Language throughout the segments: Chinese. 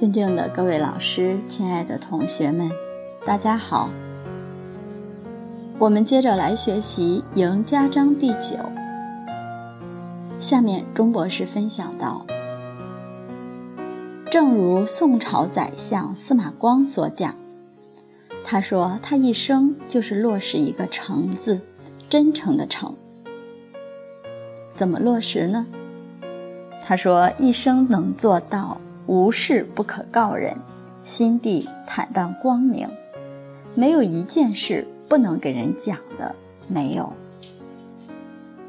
尊敬的各位老师，亲爱的同学们，大家好。我们接着来学习《赢家章》第九。下面钟博士分享到：正如宋朝宰相司马光所讲，他说他一生就是落实一个“诚”字，真诚的“诚”。怎么落实呢？他说一生能做到无事不可告人，心地坦荡光明，没有一件事。不能给人讲的没有，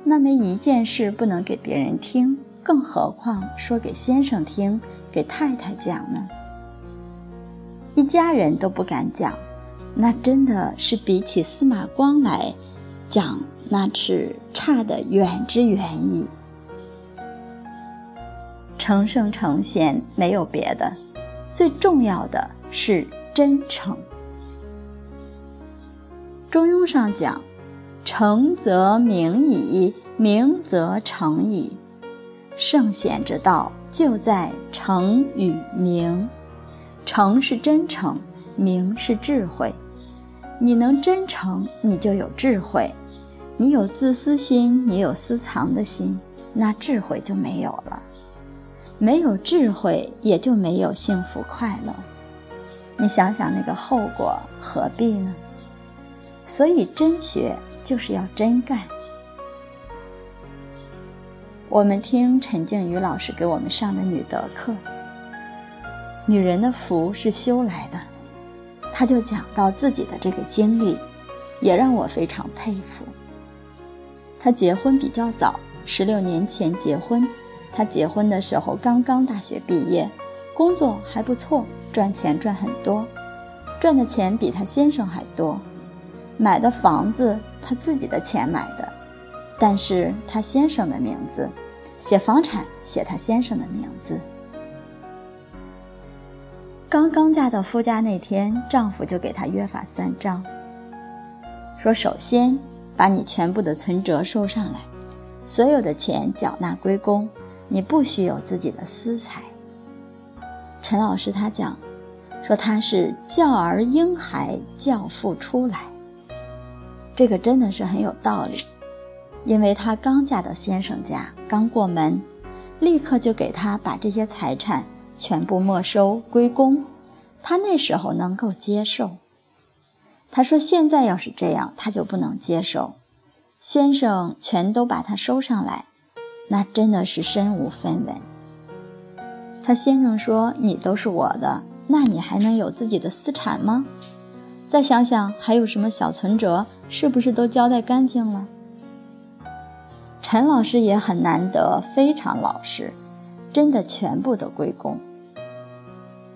那么一件事不能给别人听，更何况说给先生听，给太太讲呢？一家人都不敢讲，那真的是比起司马光来讲，那是差得远之远矣。成圣成贤没有别的，最重要的是真诚。中庸上讲：“诚则明矣，明则诚矣。圣贤之道就在诚与明。诚是真诚，明是智慧。你能真诚，你就有智慧；你有自私心，你有私藏的心，那智慧就没有了。没有智慧，也就没有幸福快乐。你想想那个后果，何必呢？”所以，真学就是要真干。我们听陈静瑜老师给我们上的女德课，女人的福是修来的，她就讲到自己的这个经历，也让我非常佩服。她结婚比较早，十六年前结婚。她结婚的时候刚刚大学毕业，工作还不错，赚钱赚很多，赚的钱比她先生还多。买的房子，他自己的钱买的，但是他先生的名字，写房产写他先生的名字。刚刚嫁到夫家那天，丈夫就给她约法三章，说：首先把你全部的存折收上来，所有的钱缴纳归公，你不许有自己的私财。陈老师他讲，说他是教儿婴孩教父出来。这个真的是很有道理，因为她刚嫁到先生家，刚过门，立刻就给他把这些财产全部没收归公，他那时候能够接受。他说现在要是这样，他就不能接受。先生全都把他收上来，那真的是身无分文。她先生说：“你都是我的，那你还能有自己的私产吗？”再想想还有什么小存折，是不是都交代干净了？陈老师也很难得，非常老实，真的全部都归公。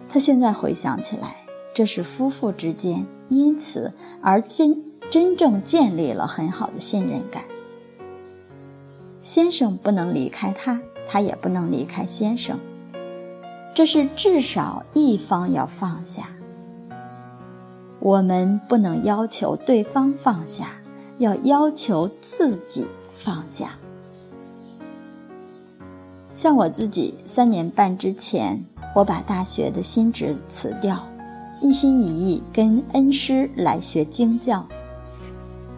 他现在回想起来，这是夫妇之间因此而真真正建立了很好的信任感。先生不能离开他，他也不能离开先生，这是至少一方要放下。我们不能要求对方放下，要要求自己放下。像我自己，三年半之前，我把大学的新职辞掉，一心一意跟恩师来学经教。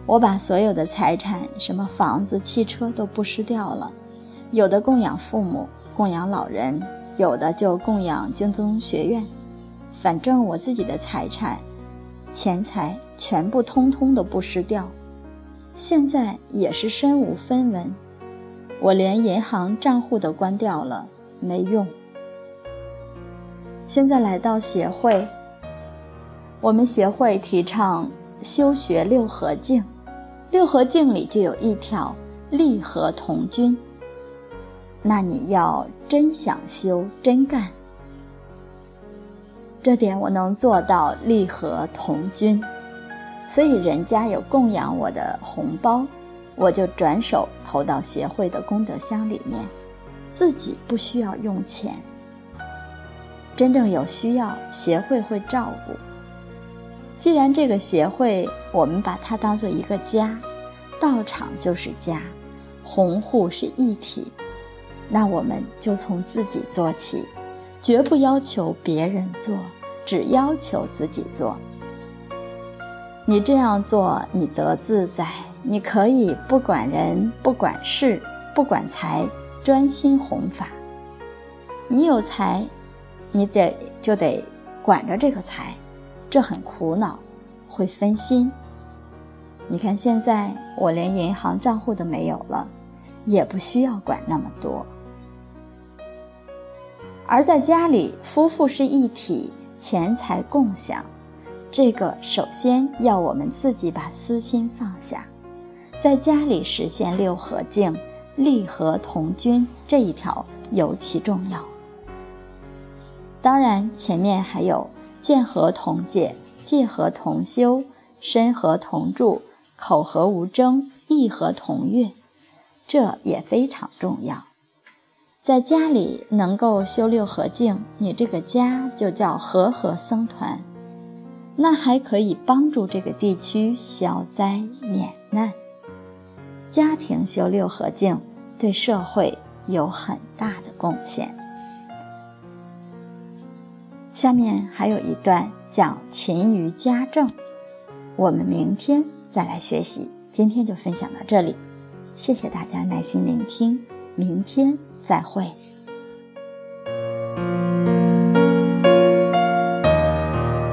我把所有的财产，什么房子、汽车都不失掉了，有的供养父母、供养老人，有的就供养经宗学院。反正我自己的财产。钱财全部通通都不失掉，现在也是身无分文，我连银行账户都关掉了，没用。现在来到协会，我们协会提倡修学六合敬，六合敬里就有一条利合同君，那你要真想修，真干。这点我能做到利合同君，所以人家有供养我的红包，我就转手投到协会的功德箱里面，自己不需要用钱。真正有需要，协会会照顾。既然这个协会，我们把它当做一个家，道场就是家，红户是一体，那我们就从自己做起。绝不要求别人做，只要求自己做。你这样做，你得自在，你可以不管人，不管事，不管财，专心弘法。你有财，你得就得管着这个财，这很苦恼，会分心。你看现在我连银行账户都没有了，也不需要管那么多。而在家里，夫妇是一体，钱财共享，这个首先要我们自己把私心放下，在家里实现六合敬、利和同君这一条尤其重要。当然，前面还有见和同解、戒和同修、身和同住、口和无争、意和同悦，这也非常重要。在家里能够修六合敬，你这个家就叫和合僧团，那还可以帮助这个地区消灾免难。家庭修六合敬，对社会有很大的贡献。下面还有一段讲勤于家政，我们明天再来学习。今天就分享到这里，谢谢大家耐心聆听，明天。再会。